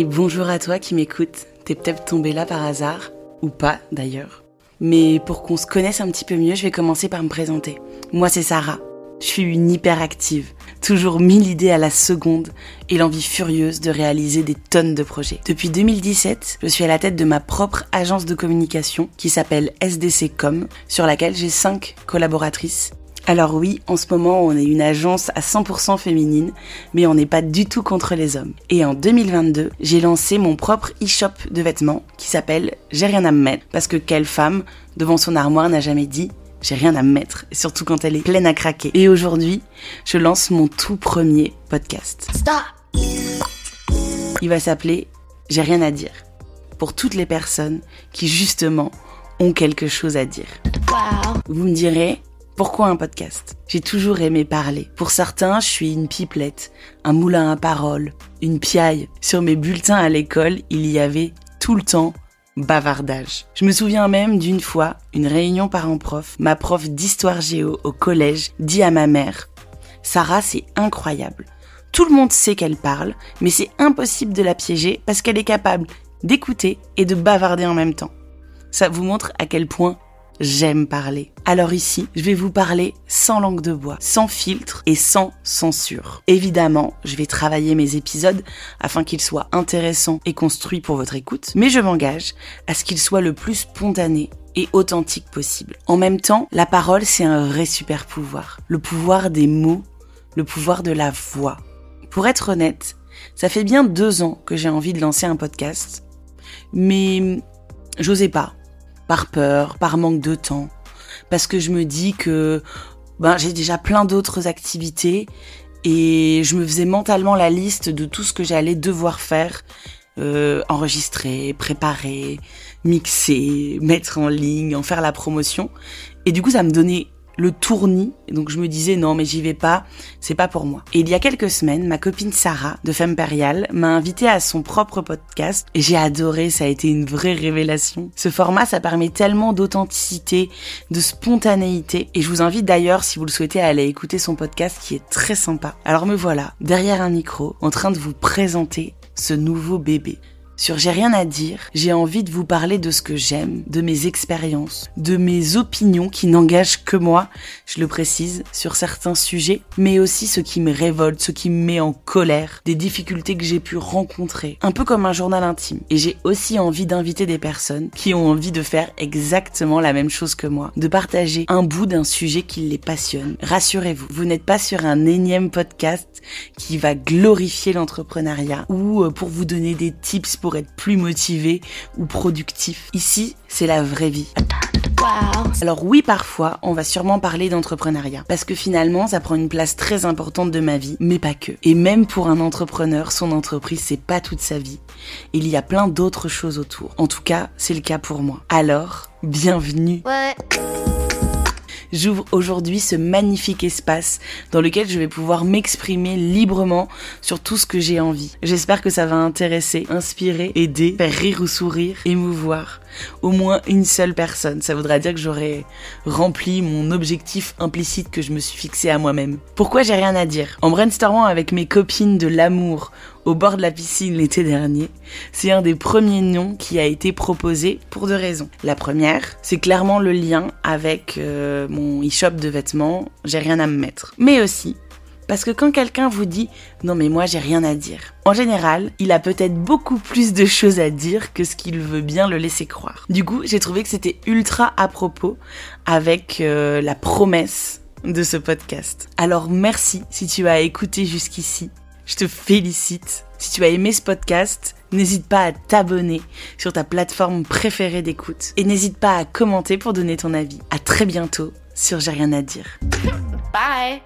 Et bonjour à toi qui m'écoutes. T'es peut-être tombé là par hasard, ou pas d'ailleurs. Mais pour qu'on se connaisse un petit peu mieux, je vais commencer par me présenter. Moi c'est Sarah. Je suis une hyperactive, toujours mille idées à la seconde et l'envie furieuse de réaliser des tonnes de projets. Depuis 2017, je suis à la tête de ma propre agence de communication qui s'appelle SDC Com, sur laquelle j'ai 5 collaboratrices alors oui, en ce moment, on est une agence à 100% féminine, mais on n'est pas du tout contre les hommes. Et en 2022, j'ai lancé mon propre e-shop de vêtements qui s'appelle J'ai rien à me mettre. Parce que quelle femme, devant son armoire, n'a jamais dit j'ai rien à me mettre, surtout quand elle est pleine à craquer. Et aujourd'hui, je lance mon tout premier podcast. Stop Il va s'appeler J'ai rien à dire. Pour toutes les personnes qui justement ont quelque chose à dire. Vous me direz, pourquoi un podcast? J'ai toujours aimé parler. Pour certains, je suis une pipelette, un moulin à paroles, une piaille. Sur mes bulletins à l'école, il y avait tout le temps bavardage. Je me souviens même d'une fois, une réunion parents-prof, ma prof d'histoire géo au collège dit à ma mère Sarah, c'est incroyable. Tout le monde sait qu'elle parle, mais c'est impossible de la piéger parce qu'elle est capable d'écouter et de bavarder en même temps. Ça vous montre à quel point j'aime parler. Alors ici, je vais vous parler sans langue de bois, sans filtre et sans censure. Évidemment, je vais travailler mes épisodes afin qu'ils soient intéressants et construits pour votre écoute, mais je m'engage à ce qu'ils soient le plus spontanés et authentique possible. En même temps, la parole, c'est un vrai super pouvoir. Le pouvoir des mots, le pouvoir de la voix. Pour être honnête, ça fait bien deux ans que j'ai envie de lancer un podcast, mais j'osais pas par peur, par manque de temps, parce que je me dis que ben, j'ai déjà plein d'autres activités et je me faisais mentalement la liste de tout ce que j'allais devoir faire, euh, enregistrer, préparer, mixer, mettre en ligne, en faire la promotion. Et du coup, ça me donnait le tournis. Donc je me disais non mais j'y vais pas, c'est pas pour moi. Et il y a quelques semaines, ma copine Sarah de Femperial m'a invité à son propre podcast et j'ai adoré, ça a été une vraie révélation. Ce format, ça permet tellement d'authenticité, de spontanéité et je vous invite d'ailleurs si vous le souhaitez à aller écouter son podcast qui est très sympa. Alors me voilà derrière un micro en train de vous présenter ce nouveau bébé. Sur J'ai rien à dire, j'ai envie de vous parler de ce que j'aime, de mes expériences, de mes opinions qui n'engagent que moi, je le précise, sur certains sujets, mais aussi ce qui me révolte, ce qui me met en colère, des difficultés que j'ai pu rencontrer, un peu comme un journal intime. Et j'ai aussi envie d'inviter des personnes qui ont envie de faire exactement la même chose que moi, de partager un bout d'un sujet qui les passionne. Rassurez-vous, vous, n'êtes pas sur un énième podcast qui va glorifier l'entrepreneuriat ou euh, pour vous donner des tips pour être plus motivé ou productif. Ici, c'est la vraie vie. Alors oui, parfois, on va sûrement parler d'entrepreneuriat, parce que finalement, ça prend une place très importante de ma vie, mais pas que. Et même pour un entrepreneur, son entreprise, c'est pas toute sa vie. Il y a plein d'autres choses autour. En tout cas, c'est le cas pour moi. Alors, bienvenue. J'ouvre aujourd'hui ce magnifique espace dans lequel je vais pouvoir m'exprimer librement sur tout ce que j'ai envie. J'espère que ça va intéresser, inspirer, aider, faire rire ou sourire, émouvoir au moins une seule personne. Ça voudra dire que j'aurai rempli mon objectif implicite que je me suis fixé à moi-même. Pourquoi j'ai rien à dire? En brainstormant avec mes copines de l'amour au bord de la piscine l'été dernier, c'est un des premiers noms qui a été proposé pour deux raisons. La première, c'est clairement le lien avec euh, mon e-shop de vêtements, j'ai rien à me mettre. Mais aussi parce que quand quelqu'un vous dit non mais moi j'ai rien à dire, en général, il a peut-être beaucoup plus de choses à dire que ce qu'il veut bien le laisser croire. Du coup, j'ai trouvé que c'était ultra à propos avec euh, la promesse de ce podcast. Alors merci si tu as écouté jusqu'ici. Je te félicite. Si tu as aimé ce podcast, n'hésite pas à t'abonner sur ta plateforme préférée d'écoute et n'hésite pas à commenter pour donner ton avis. À très bientôt sur J'ai rien à dire. Bye